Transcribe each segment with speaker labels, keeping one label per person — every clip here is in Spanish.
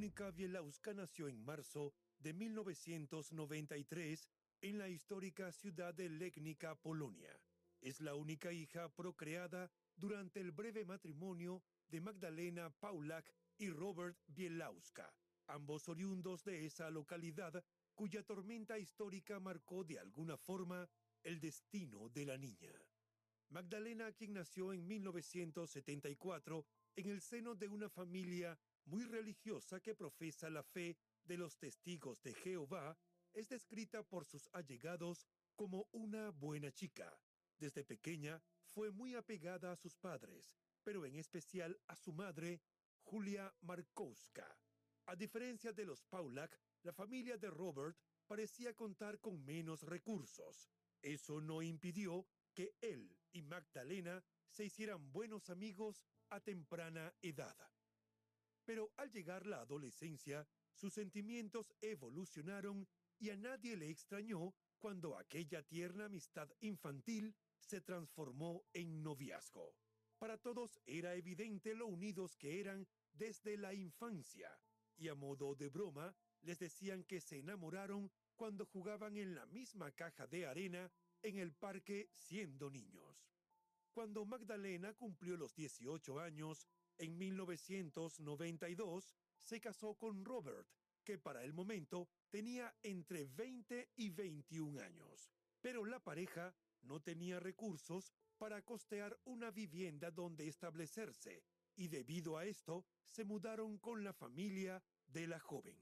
Speaker 1: Mónica Bielawska nació en marzo de 1993 en la histórica ciudad de Legnica, Polonia. Es la única hija procreada durante el breve matrimonio de Magdalena Paulak y Robert Bielawska, ambos oriundos de esa localidad cuya tormenta histórica marcó de alguna forma el destino de la niña. Magdalena, quien nació en 1974 en el seno de una familia muy religiosa que profesa la fe de los testigos de Jehová, es descrita por sus allegados como una buena chica. Desde pequeña fue muy apegada a sus padres, pero en especial a su madre, Julia Markowska. A diferencia de los Paulak, la familia de Robert parecía contar con menos recursos. Eso no impidió que él y Magdalena se hicieran buenos amigos a temprana edad. Pero al llegar la adolescencia, sus sentimientos evolucionaron y a nadie le extrañó cuando aquella tierna amistad infantil se transformó en noviazgo. Para todos era evidente lo unidos que eran desde la infancia, y a modo de broma les decían que se enamoraron cuando jugaban en la misma caja de arena en el parque siendo niños. Cuando Magdalena cumplió los 18 años, en 1992, se casó con Robert, que para el momento tenía entre 20 y 21 años. Pero la pareja no tenía recursos para costear una vivienda donde establecerse, y debido a esto se mudaron con la familia de la joven.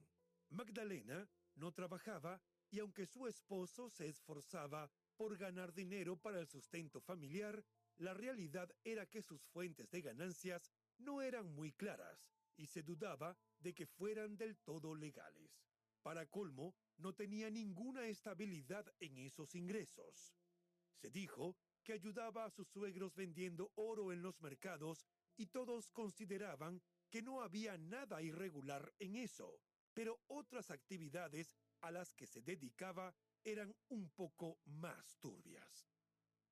Speaker 1: Magdalena no trabajaba y aunque su esposo se esforzaba por ganar dinero para el sustento familiar, la realidad era que sus fuentes de ganancias no eran muy claras y se dudaba de que fueran del todo legales. Para colmo, no tenía ninguna estabilidad en esos ingresos. Se dijo que ayudaba a sus suegros vendiendo oro en los mercados y todos consideraban que no había nada irregular en eso, pero otras actividades a las que se dedicaba eran un poco más turbias.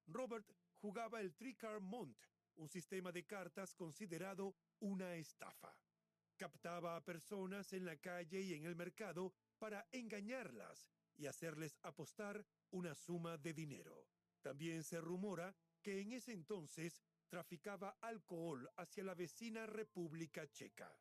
Speaker 1: Robert jugaba el Tricar Mont, un sistema de cartas considerado una estafa. Captaba a personas en la calle y en el mercado para engañarlas y hacerles apostar una suma de dinero. También se rumora que en ese entonces traficaba alcohol hacia la vecina República Checa.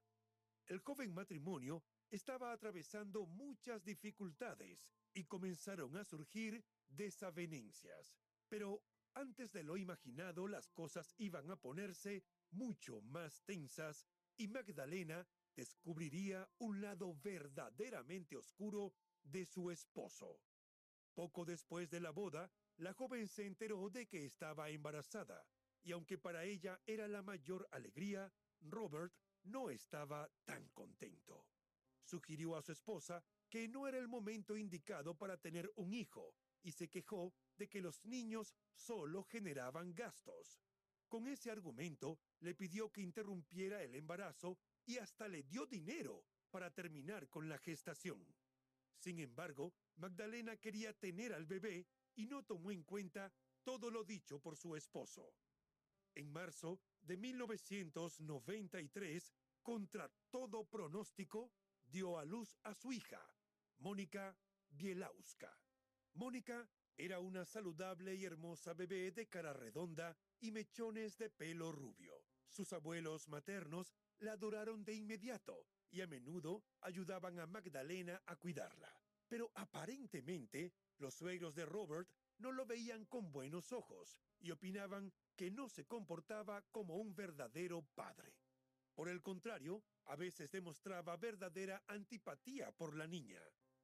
Speaker 1: El joven matrimonio estaba atravesando muchas dificultades y comenzaron a surgir desavenencias. Pero antes de lo imaginado, las cosas iban a ponerse mucho más tensas y Magdalena descubriría un lado verdaderamente oscuro de su esposo. Poco después de la boda, la joven se enteró de que estaba embarazada, y aunque para ella era la mayor alegría, Robert no estaba tan contento. Sugirió a su esposa que no era el momento indicado para tener un hijo, y se quejó de que los niños solo generaban gastos. Con ese argumento, le pidió que interrumpiera el embarazo y hasta le dio dinero para terminar con la gestación. Sin embargo, Magdalena quería tener al bebé y no tomó en cuenta todo lo dicho por su esposo. En marzo de 1993, contra todo pronóstico, dio a luz a su hija, Mónica Bielauska. Mónica era una saludable y hermosa bebé de cara redonda y mechones de pelo rubio. Sus abuelos maternos la adoraron de inmediato y a menudo ayudaban a Magdalena a cuidarla. Pero aparentemente los suegros de Robert no lo veían con buenos ojos y opinaban que no se comportaba como un verdadero padre. Por el contrario, a veces demostraba verdadera antipatía por la niña.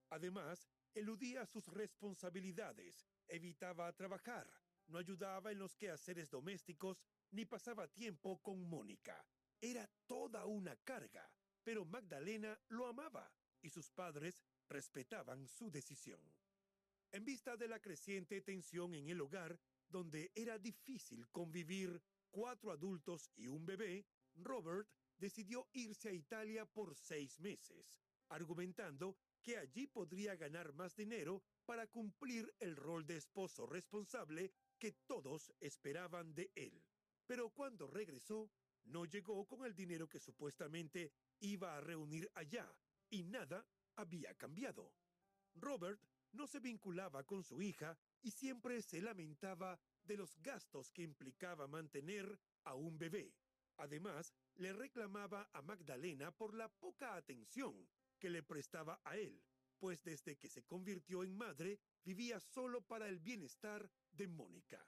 Speaker 1: Además, eludía sus responsabilidades, evitaba trabajar, no ayudaba en los quehaceres domésticos ni pasaba tiempo con Mónica. Era toda una carga, pero Magdalena lo amaba y sus padres respetaban su decisión. En vista de la creciente tensión en el hogar, donde era difícil convivir cuatro adultos y un bebé, Robert decidió irse a Italia por seis meses, argumentando que allí podría ganar más dinero para cumplir el rol de esposo responsable que todos esperaban de él. Pero cuando regresó, no llegó con el dinero que supuestamente iba a reunir allá, y nada había cambiado. Robert no se vinculaba con su hija y siempre se lamentaba de los gastos que implicaba mantener a un bebé. Además, le reclamaba a Magdalena por la poca atención que le prestaba a él, pues desde que se convirtió en madre vivía solo para el bienestar de Mónica.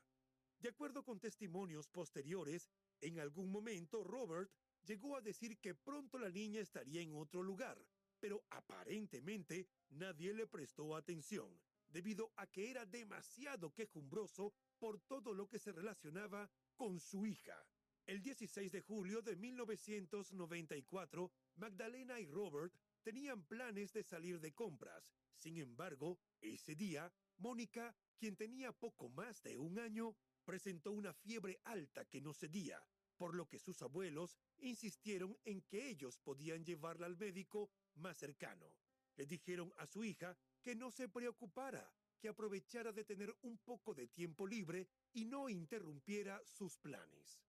Speaker 1: De acuerdo con testimonios posteriores, en algún momento Robert llegó a decir que pronto la niña estaría en otro lugar, pero aparentemente nadie le prestó atención, debido a que era demasiado quejumbroso por todo lo que se relacionaba con su hija. El 16 de julio de 1994, Magdalena y Robert tenían planes de salir de compras. Sin embargo, ese día, Mónica, quien tenía poco más de un año, presentó una fiebre alta que no cedía, por lo que sus abuelos insistieron en que ellos podían llevarla al médico más cercano. Le dijeron a su hija que no se preocupara, que aprovechara de tener un poco de tiempo libre y no interrumpiera sus planes.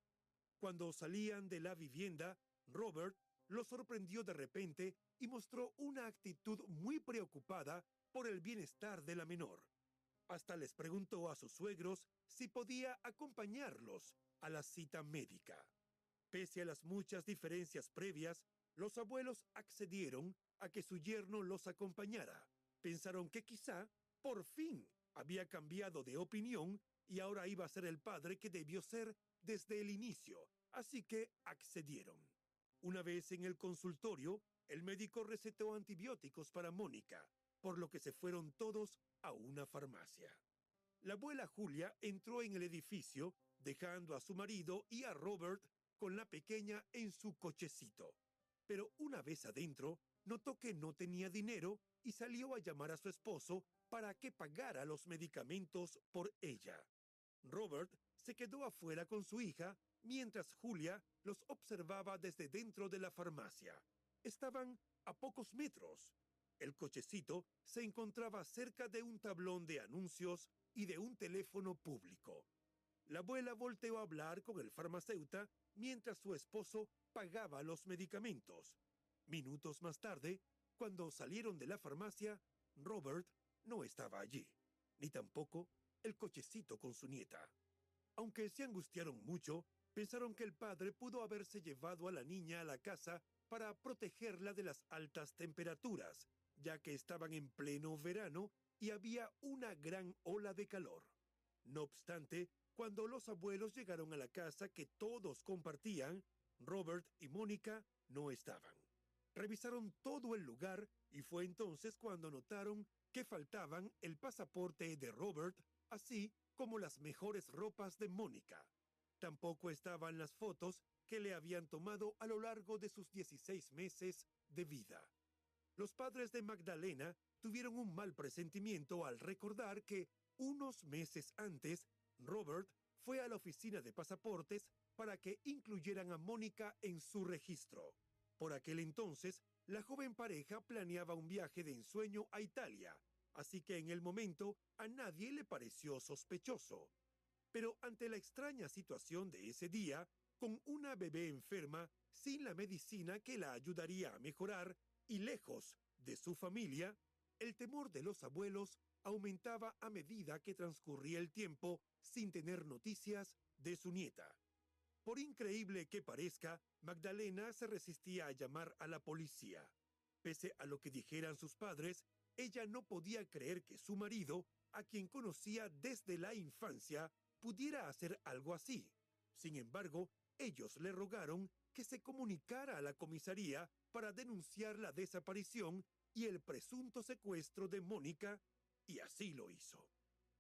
Speaker 1: Cuando salían de la vivienda, Robert lo sorprendió de repente y mostró una actitud muy preocupada por el bienestar de la menor. Hasta les preguntó a sus suegros si podía acompañarlos a la cita médica. Pese a las muchas diferencias previas, los abuelos accedieron a que su yerno los acompañara. Pensaron que quizá, por fin, había cambiado de opinión y ahora iba a ser el padre que debió ser desde el inicio, así que accedieron. Una vez en el consultorio, el médico recetó antibióticos para Mónica, por lo que se fueron todos a una farmacia. La abuela Julia entró en el edificio, dejando a su marido y a Robert con la pequeña en su cochecito. Pero una vez adentro, notó que no tenía dinero y salió a llamar a su esposo para que pagara los medicamentos por ella. Robert se quedó afuera con su hija mientras Julia los observaba desde dentro de la farmacia. Estaban a pocos metros. El cochecito se encontraba cerca de un tablón de anuncios y de un teléfono público. La abuela volteó a hablar con el farmacéutico mientras su esposo pagaba los medicamentos. Minutos más tarde, cuando salieron de la farmacia, Robert no estaba allí, ni tampoco el cochecito con su nieta. Aunque se angustiaron mucho, pensaron que el padre pudo haberse llevado a la niña a la casa para protegerla de las altas temperaturas, ya que estaban en pleno verano y había una gran ola de calor. No obstante, cuando los abuelos llegaron a la casa que todos compartían, Robert y Mónica no estaban. Revisaron todo el lugar y fue entonces cuando notaron que faltaban el pasaporte de Robert, así como las mejores ropas de Mónica. Tampoco estaban las fotos que le habían tomado a lo largo de sus 16 meses de vida. Los padres de Magdalena tuvieron un mal presentimiento al recordar que unos meses antes, Robert fue a la oficina de pasaportes para que incluyeran a Mónica en su registro. Por aquel entonces, la joven pareja planeaba un viaje de ensueño a Italia, así que en el momento a nadie le pareció sospechoso. Pero ante la extraña situación de ese día, con una bebé enferma, sin la medicina que la ayudaría a mejorar y lejos de su familia, el temor de los abuelos aumentaba a medida que transcurría el tiempo sin tener noticias de su nieta. Por increíble que parezca, Magdalena se resistía a llamar a la policía. Pese a lo que dijeran sus padres, ella no podía creer que su marido, a quien conocía desde la infancia, pudiera hacer algo así. Sin embargo, ellos le rogaron que se comunicara a la comisaría para denunciar la desaparición y el presunto secuestro de Mónica, y así lo hizo.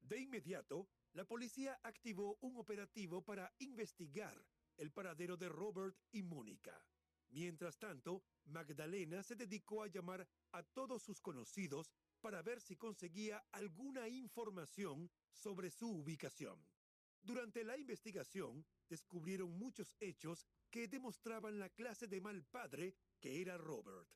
Speaker 1: De inmediato, la policía activó un operativo para investigar el paradero de Robert y Mónica. Mientras tanto, Magdalena se dedicó a llamar a todos sus conocidos para ver si conseguía alguna información sobre su ubicación. Durante la investigación, descubrieron muchos hechos que demostraban la clase de mal padre que era Robert.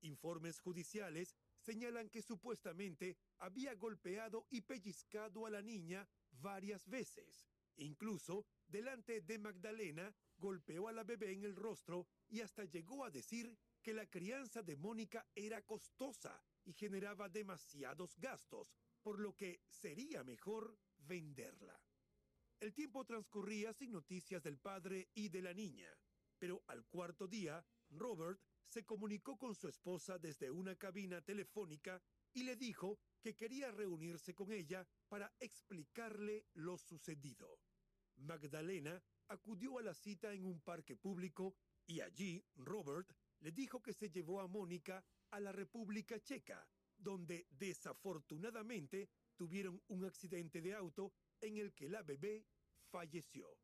Speaker 1: Informes judiciales señalan que supuestamente había golpeado y pellizcado a la niña varias veces. Incluso, delante de Magdalena, golpeó a la bebé en el rostro y hasta llegó a decir que la crianza de Mónica era costosa y generaba demasiados gastos, por lo que sería mejor venderla. El tiempo transcurría sin noticias del padre y de la niña, pero al cuarto día, Robert se comunicó con su esposa desde una cabina telefónica y le dijo que quería reunirse con ella para explicarle lo sucedido. Magdalena acudió a la cita en un parque público y allí Robert le dijo que se llevó a Mónica a la República Checa, donde desafortunadamente tuvieron un accidente de auto en el que la bebé falleció.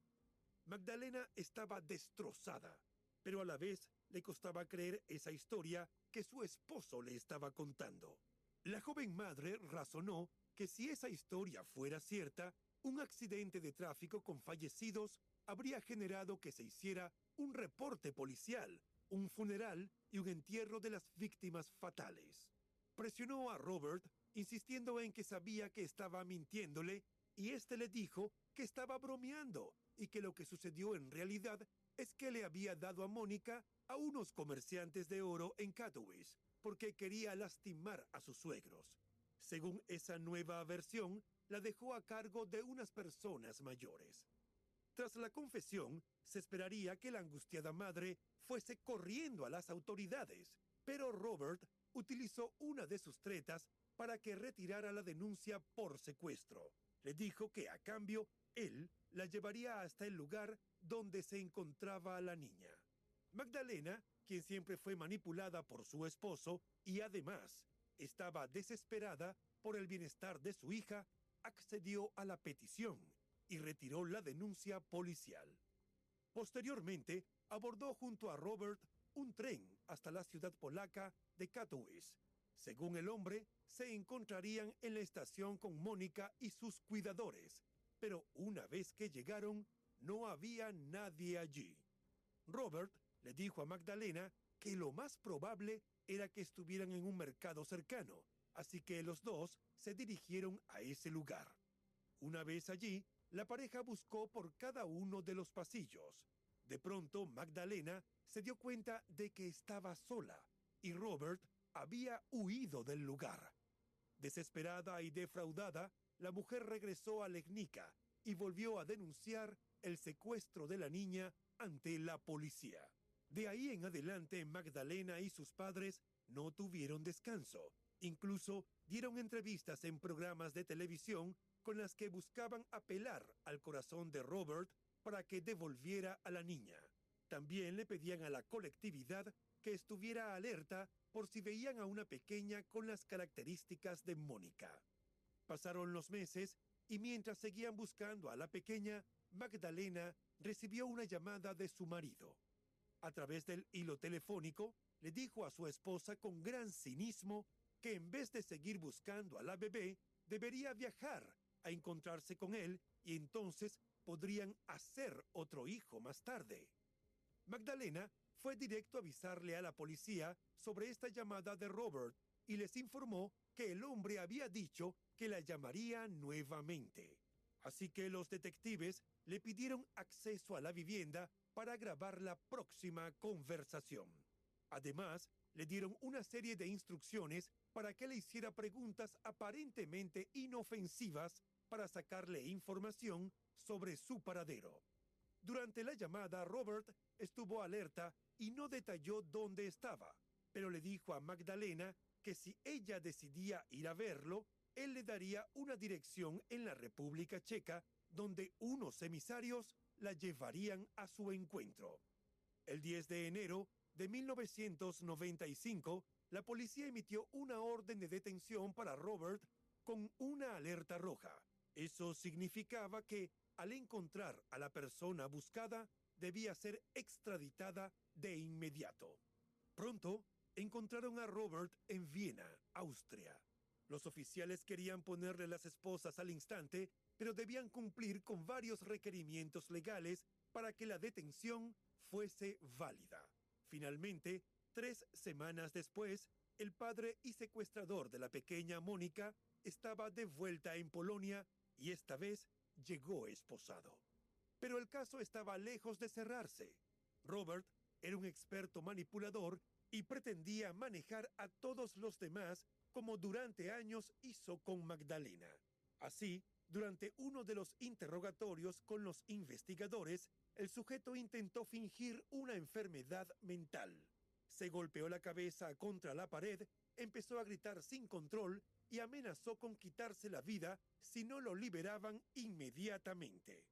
Speaker 1: Magdalena estaba destrozada, pero a la vez le costaba creer esa historia que su esposo le estaba contando. La joven madre razonó que si esa historia fuera cierta, un accidente de tráfico con fallecidos habría generado que se hiciera un reporte policial, un funeral y un entierro de las víctimas fatales. Presionó a Robert, insistiendo en que sabía que estaba mintiéndole, y éste le dijo que estaba bromeando y que lo que sucedió en realidad es que le había dado a Mónica a unos comerciantes de oro en Katowice porque quería lastimar a sus suegros. Según esa nueva versión, la dejó a cargo de unas personas mayores. Tras la confesión, se esperaría que la angustiada madre fuese corriendo a las autoridades, pero Robert utilizó una de sus tretas para que retirara la denuncia por secuestro. Le dijo que a cambio él la llevaría hasta el lugar donde se encontraba la niña. Magdalena, quien siempre fue manipulada por su esposo y además estaba desesperada por el bienestar de su hija, accedió a la petición y retiró la denuncia policial. Posteriormente, abordó junto a Robert un tren hasta la ciudad polaca de Katowice. Según el hombre, se encontrarían en la estación con Mónica y sus cuidadores, pero una vez que llegaron, no había nadie allí. Robert le dijo a Magdalena que lo más probable era que estuvieran en un mercado cercano, así que los dos se dirigieron a ese lugar. Una vez allí, la pareja buscó por cada uno de los pasillos. De pronto, Magdalena se dio cuenta de que estaba sola y Robert había huido del lugar. Desesperada y defraudada, la mujer regresó a Legnica y volvió a denunciar el secuestro de la niña ante la policía. De ahí en adelante, Magdalena y sus padres no tuvieron descanso. Incluso dieron entrevistas en programas de televisión con las que buscaban apelar al corazón de Robert para que devolviera a la niña. También le pedían a la colectividad que estuviera alerta por si veían a una pequeña con las características de Mónica. Pasaron los meses y mientras seguían buscando a la pequeña, Magdalena recibió una llamada de su marido. A través del hilo telefónico, le dijo a su esposa con gran cinismo que en vez de seguir buscando a la bebé, debería viajar a encontrarse con él y entonces podrían hacer otro hijo más tarde. Magdalena fue directo a avisarle a la policía sobre esta llamada de Robert y les informó que el hombre había dicho que la llamaría nuevamente. Así que los detectives le pidieron acceso a la vivienda para grabar la próxima conversación. Además, le dieron una serie de instrucciones para que le hiciera preguntas aparentemente inofensivas para sacarle información sobre su paradero. Durante la llamada, Robert estuvo alerta y no detalló dónde estaba, pero le dijo a Magdalena que si ella decidía ir a verlo, él le daría una dirección en la República Checa donde unos emisarios la llevarían a su encuentro. El 10 de enero de 1995, la policía emitió una orden de detención para Robert con una alerta roja. Eso significaba que, al encontrar a la persona buscada, debía ser extraditada de inmediato. Pronto, encontraron a Robert en Viena, Austria. Los oficiales querían ponerle las esposas al instante, pero debían cumplir con varios requerimientos legales para que la detención fuese válida. Finalmente, tres semanas después, el padre y secuestrador de la pequeña Mónica estaba de vuelta en Polonia y esta vez llegó esposado. Pero el caso estaba lejos de cerrarse. Robert era un experto manipulador y pretendía manejar a todos los demás como durante años hizo con Magdalena. Así, durante uno de los interrogatorios con los investigadores, el sujeto intentó fingir una enfermedad mental. Se golpeó la cabeza contra la pared, empezó a gritar sin control y amenazó con quitarse la vida si no lo liberaban inmediatamente.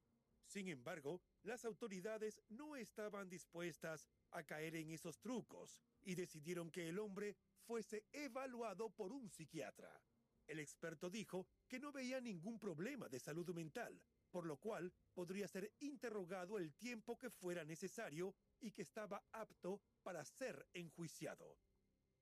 Speaker 1: Sin embargo, las autoridades no estaban dispuestas a caer en esos trucos y decidieron que el hombre fuese evaluado por un psiquiatra. El experto dijo que no veía ningún problema de salud mental, por lo cual podría ser interrogado el tiempo que fuera necesario y que estaba apto para ser enjuiciado.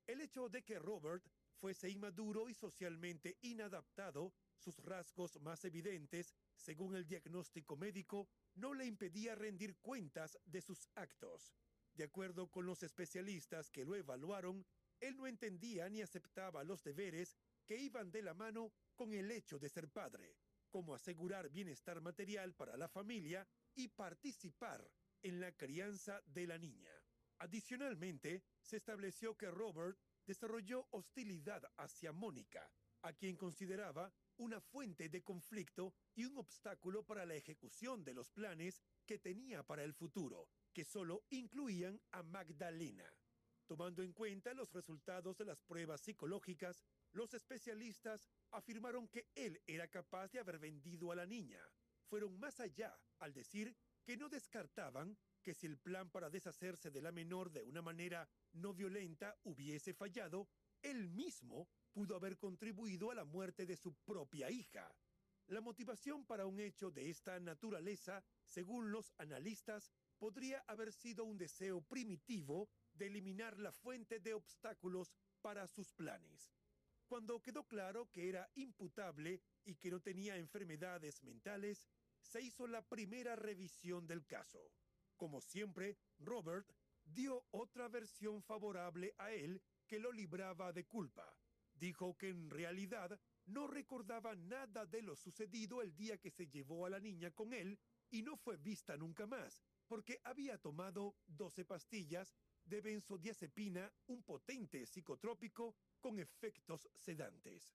Speaker 1: El hecho de que Robert fuese inmaduro y socialmente inadaptado, sus rasgos más evidentes, según el diagnóstico médico, no le impedía rendir cuentas de sus actos. De acuerdo con los especialistas que lo evaluaron, él no entendía ni aceptaba los deberes que iban de la mano con el hecho de ser padre, como asegurar bienestar material para la familia y participar en la crianza de la niña. Adicionalmente, se estableció que Robert desarrolló hostilidad hacia Mónica, a quien consideraba una fuente de conflicto y un obstáculo para la ejecución de los planes que tenía para el futuro, que solo incluían a Magdalena. Tomando en cuenta los resultados de las pruebas psicológicas, los especialistas afirmaron que él era capaz de haber vendido a la niña. Fueron más allá al decir que no descartaban que si el plan para deshacerse de la menor de una manera no violenta hubiese fallado, él mismo pudo haber contribuido a la muerte de su propia hija. La motivación para un hecho de esta naturaleza, según los analistas, podría haber sido un deseo primitivo de eliminar la fuente de obstáculos para sus planes. Cuando quedó claro que era imputable y que no tenía enfermedades mentales, se hizo la primera revisión del caso. Como siempre, Robert dio otra versión favorable a él que lo libraba de culpa. Dijo que en realidad no recordaba nada de lo sucedido el día que se llevó a la niña con él y no fue vista nunca más, porque había tomado 12 pastillas de benzodiazepina, un potente psicotrópico con efectos sedantes,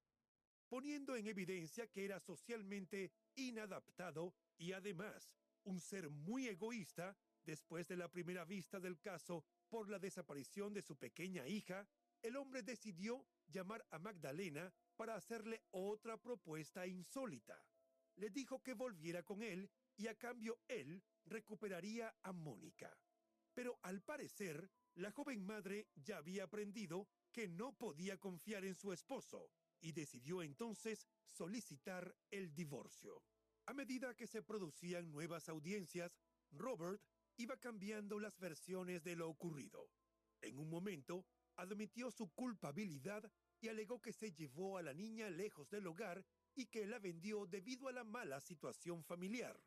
Speaker 1: poniendo en evidencia que era socialmente inadaptado y además un ser muy egoísta, Después de la primera vista del caso por la desaparición de su pequeña hija, el hombre decidió llamar a Magdalena para hacerle otra propuesta insólita. Le dijo que volviera con él y a cambio él recuperaría a Mónica. Pero al parecer, la joven madre ya había aprendido que no podía confiar en su esposo y decidió entonces solicitar el divorcio. A medida que se producían nuevas audiencias, Robert iba cambiando las versiones de lo ocurrido. En un momento, admitió su culpabilidad y alegó que se llevó a la niña lejos del hogar y que la vendió debido a la mala situación familiar.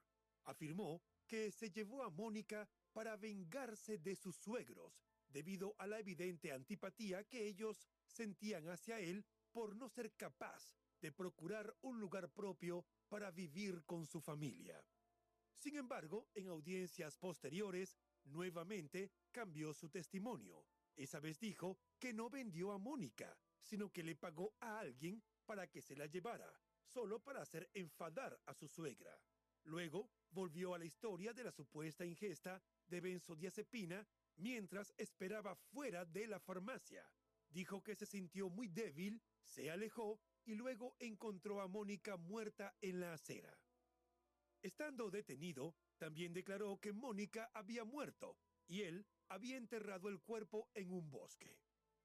Speaker 1: Afirmó que se llevó a Mónica para vengarse de sus suegros, debido a la evidente antipatía que ellos sentían hacia él por no ser capaz de procurar un lugar propio para vivir con su familia. Sin embargo, en audiencias posteriores, nuevamente cambió su testimonio. Esa vez dijo que no vendió a Mónica, sino que le pagó a alguien para que se la llevara, solo para hacer enfadar a su suegra. Luego volvió a la historia de la supuesta ingesta de benzodiazepina mientras esperaba fuera de la farmacia. Dijo que se sintió muy débil, se alejó y luego encontró a Mónica muerta en la acera. Estando detenido, también declaró que Mónica había muerto y él había enterrado el cuerpo en un bosque.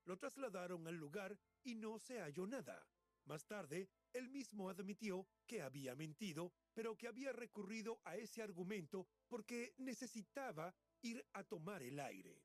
Speaker 1: Lo trasladaron al lugar y no se halló nada. Más tarde, él mismo admitió que había mentido, pero que había recurrido a ese argumento porque necesitaba ir a tomar el aire.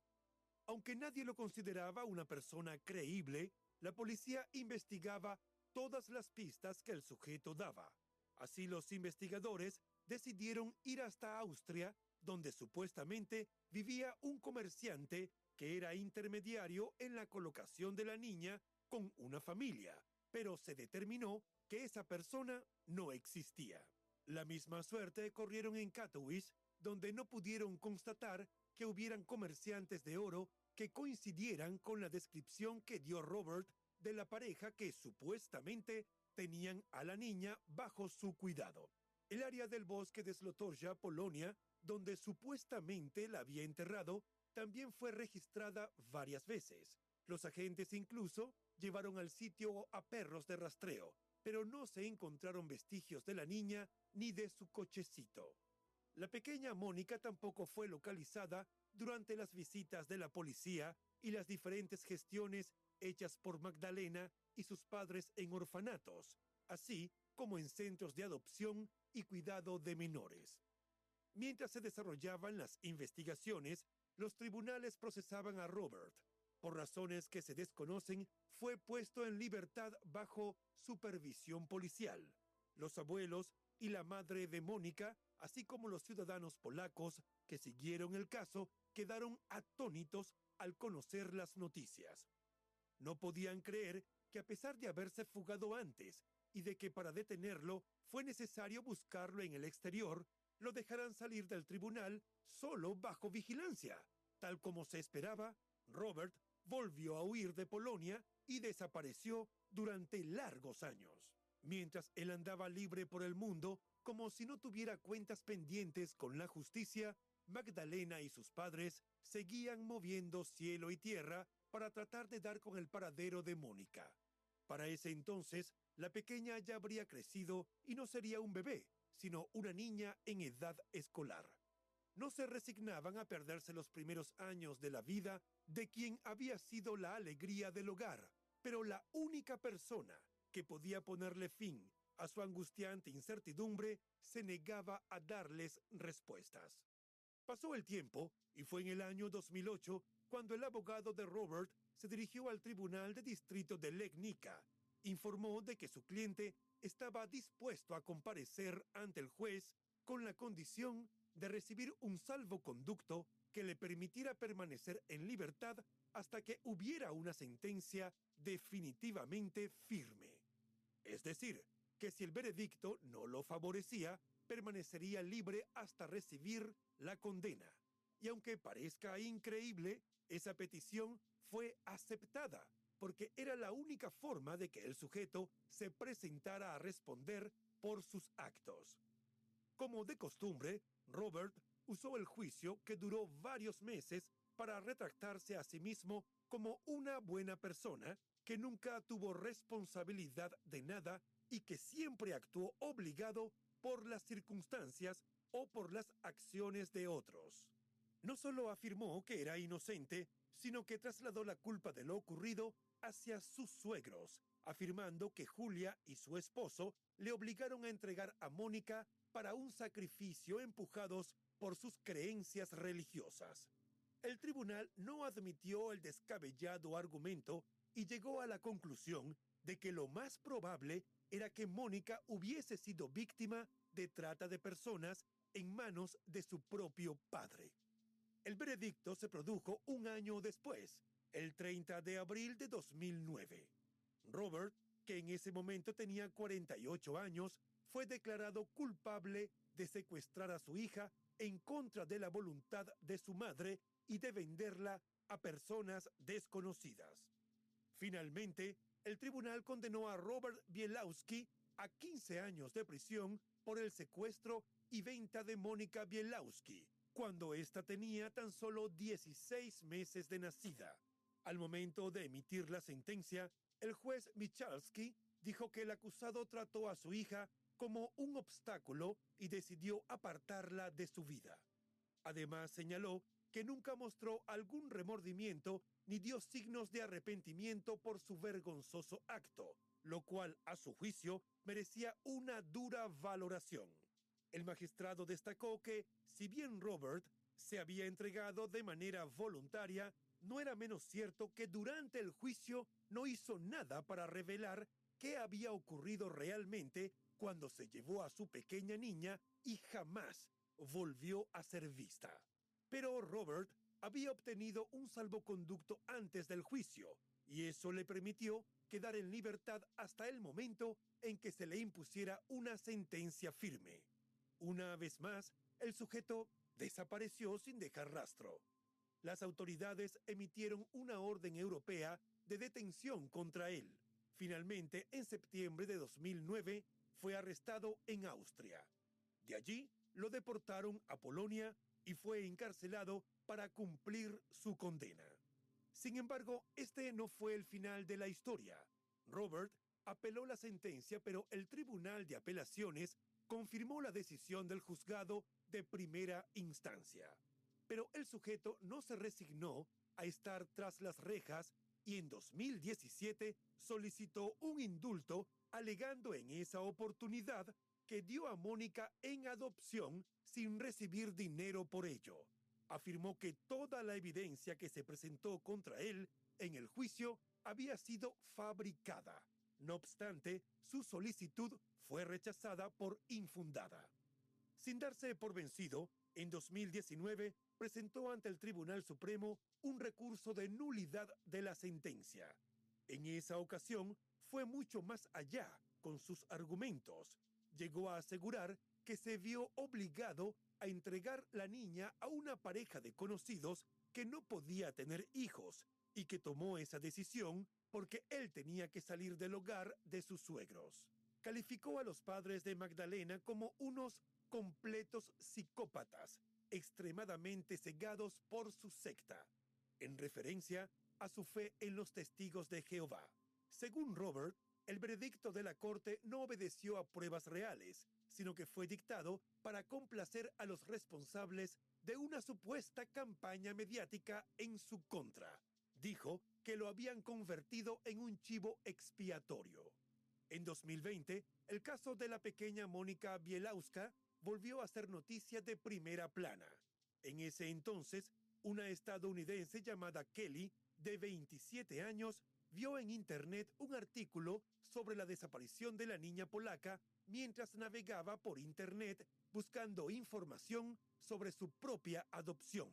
Speaker 1: Aunque nadie lo consideraba una persona creíble, la policía investigaba todas las pistas que el sujeto daba. Así los investigadores decidieron ir hasta Austria, donde supuestamente vivía un comerciante que era intermediario en la colocación de la niña con una familia, pero se determinó que esa persona no existía. La misma suerte corrieron en Katowice, donde no pudieron constatar que hubieran comerciantes de oro que coincidieran con la descripción que dio Robert de la pareja que supuestamente tenían a la niña bajo su cuidado. El área del bosque de Slotorja, Polonia, donde supuestamente la había enterrado, también fue registrada varias veces. Los agentes incluso llevaron al sitio a perros de rastreo, pero no se encontraron vestigios de la niña ni de su cochecito. La pequeña Mónica tampoco fue localizada durante las visitas de la policía y las diferentes gestiones hechas por Magdalena y sus padres en orfanatos, así como en centros de adopción y cuidado de menores. Mientras se desarrollaban las investigaciones, los tribunales procesaban a Robert. Por razones que se desconocen, fue puesto en libertad bajo supervisión policial. Los abuelos y la madre de Mónica, así como los ciudadanos polacos que siguieron el caso, quedaron atónitos al conocer las noticias. No podían creer que a pesar de haberse fugado antes y de que para detenerlo fue necesario buscarlo en el exterior, lo dejarán salir del tribunal solo bajo vigilancia. Tal como se esperaba, Robert volvió a huir de Polonia y desapareció durante largos años. Mientras él andaba libre por el mundo, como si no tuviera cuentas pendientes con la justicia, Magdalena y sus padres seguían moviendo cielo y tierra para tratar de dar con el paradero de Mónica. Para ese entonces, la pequeña ya habría crecido y no sería un bebé, sino una niña en edad escolar. No se resignaban a perderse los primeros años de la vida de quien había sido la alegría del hogar, pero la única persona que podía ponerle fin a su angustiante incertidumbre se negaba a darles respuestas. Pasó el tiempo y fue en el año 2008 cuando el abogado de Robert se dirigió al Tribunal de Distrito de Legnica informó de que su cliente estaba dispuesto a comparecer ante el juez con la condición de recibir un salvoconducto que le permitiera permanecer en libertad hasta que hubiera una sentencia definitivamente firme. Es decir, que si el veredicto no lo favorecía, permanecería libre hasta recibir la condena. Y aunque parezca increíble, esa petición fue aceptada porque era la única forma de que el sujeto se presentara a responder por sus actos. Como de costumbre, Robert usó el juicio que duró varios meses para retractarse a sí mismo como una buena persona que nunca tuvo responsabilidad de nada y que siempre actuó obligado por las circunstancias o por las acciones de otros. No solo afirmó que era inocente, sino que trasladó la culpa de lo ocurrido hacia sus suegros, afirmando que Julia y su esposo le obligaron a entregar a Mónica para un sacrificio empujados por sus creencias religiosas. El tribunal no admitió el descabellado argumento y llegó a la conclusión de que lo más probable era que Mónica hubiese sido víctima de trata de personas en manos de su propio padre. El veredicto se produjo un año después, el 30 de abril de 2009. Robert, que en ese momento tenía 48 años, fue declarado culpable de secuestrar a su hija en contra de la voluntad de su madre y de venderla a personas desconocidas. Finalmente, el tribunal condenó a Robert Bielawski a 15 años de prisión por el secuestro y venta de Mónica Bielawski, cuando ésta tenía tan solo 16 meses de nacida. Al momento de emitir la sentencia, el juez Michalski dijo que el acusado trató a su hija como un obstáculo y decidió apartarla de su vida. Además señaló que nunca mostró algún remordimiento ni dio signos de arrepentimiento por su vergonzoso acto, lo cual, a su juicio, merecía una dura valoración. El magistrado destacó que, si bien Robert se había entregado de manera voluntaria, no era menos cierto que durante el juicio no hizo nada para revelar qué había ocurrido realmente cuando se llevó a su pequeña niña y jamás volvió a ser vista. Pero Robert había obtenido un salvoconducto antes del juicio, y eso le permitió quedar en libertad hasta el momento en que se le impusiera una sentencia firme. Una vez más, el sujeto desapareció sin dejar rastro. Las autoridades emitieron una orden europea de detención contra él. Finalmente, en septiembre de 2009, fue arrestado en Austria. De allí lo deportaron a Polonia y fue encarcelado para cumplir su condena. Sin embargo, este no fue el final de la historia. Robert apeló la sentencia, pero el Tribunal de Apelaciones confirmó la decisión del juzgado de primera instancia. Pero el sujeto no se resignó a estar tras las rejas y en 2017 solicitó un indulto alegando en esa oportunidad que dio a Mónica en adopción sin recibir dinero por ello. Afirmó que toda la evidencia que se presentó contra él en el juicio había sido fabricada. No obstante, su solicitud fue rechazada por infundada. Sin darse por vencido, en 2019 presentó ante el Tribunal Supremo un recurso de nulidad de la sentencia. En esa ocasión fue mucho más allá con sus argumentos. Llegó a asegurar que se vio obligado a entregar la niña a una pareja de conocidos que no podía tener hijos y que tomó esa decisión porque él tenía que salir del hogar de sus suegros. Calificó a los padres de Magdalena como unos completos psicópatas, extremadamente cegados por su secta, en referencia a su fe en los testigos de Jehová. Según Robert, el veredicto de la Corte no obedeció a pruebas reales, sino que fue dictado para complacer a los responsables de una supuesta campaña mediática en su contra. Dijo que lo habían convertido en un chivo expiatorio. En 2020, el caso de la pequeña Mónica Bielauska volvió a ser noticia de primera plana. En ese entonces, una estadounidense llamada Kelly, de 27 años, vio en Internet un artículo sobre la desaparición de la niña polaca mientras navegaba por Internet buscando información sobre su propia adopción,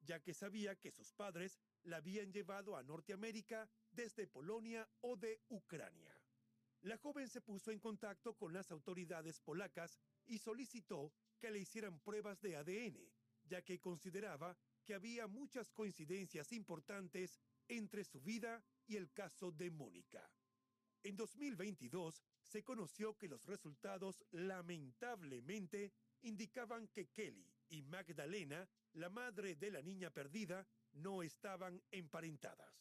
Speaker 1: ya que sabía que sus padres la habían llevado a Norteamérica desde Polonia o de Ucrania. La joven se puso en contacto con las autoridades polacas y solicitó que le hicieran pruebas de ADN, ya que consideraba que había muchas coincidencias importantes entre su vida y el caso de Mónica. En 2022 se conoció que los resultados lamentablemente indicaban que Kelly y Magdalena, la madre de la niña perdida, no estaban emparentadas.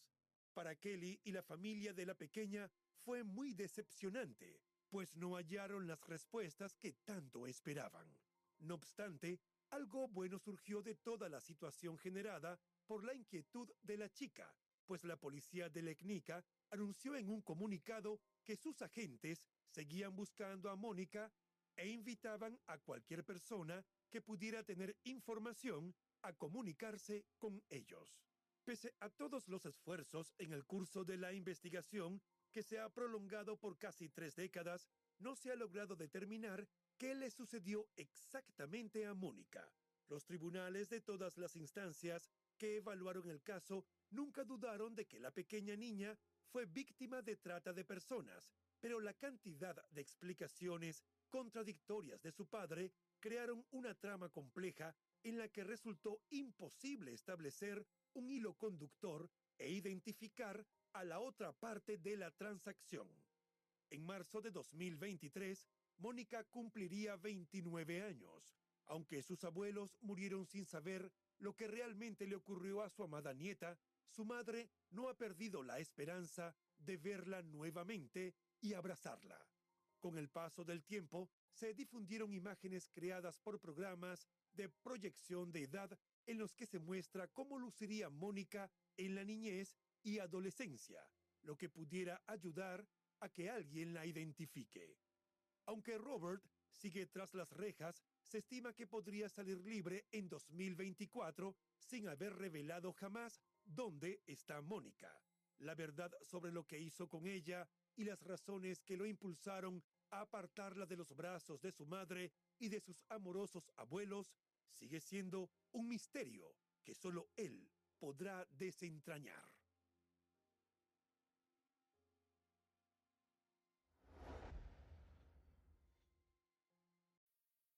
Speaker 1: Para Kelly y la familia de la pequeña fue muy decepcionante, pues no hallaron las respuestas que tanto esperaban. No obstante, algo bueno surgió de toda la situación generada por la inquietud de la chica, pues la policía de Lecnica anunció en un comunicado que sus agentes seguían buscando a Mónica e invitaban a cualquier persona que pudiera tener información a comunicarse con ellos. Pese a todos los esfuerzos en el curso de la investigación, que se ha prolongado por casi tres décadas, no se ha logrado determinar qué le sucedió exactamente a Mónica. Los tribunales de todas las instancias que evaluaron el caso nunca dudaron de que la pequeña niña fue víctima de trata de personas, pero la cantidad de explicaciones contradictorias de su padre crearon una trama compleja en la que resultó imposible establecer un hilo conductor e identificar a la otra parte de la transacción. En marzo de 2023, Mónica cumpliría 29 años, aunque sus abuelos murieron sin saber lo que realmente le ocurrió a su amada nieta, su madre no ha perdido la esperanza de verla nuevamente y abrazarla. Con el paso del tiempo, se difundieron imágenes creadas por programas de proyección de edad en los que se muestra cómo luciría Mónica en la niñez y adolescencia, lo que pudiera ayudar a que alguien la identifique. Aunque Robert sigue tras las rejas, se estima que podría salir libre en 2024 sin haber revelado jamás dónde está Mónica. La verdad sobre lo que hizo con ella y las razones que lo impulsaron a apartarla de los brazos de su madre y de sus amorosos abuelos sigue siendo un misterio que solo él podrá desentrañar.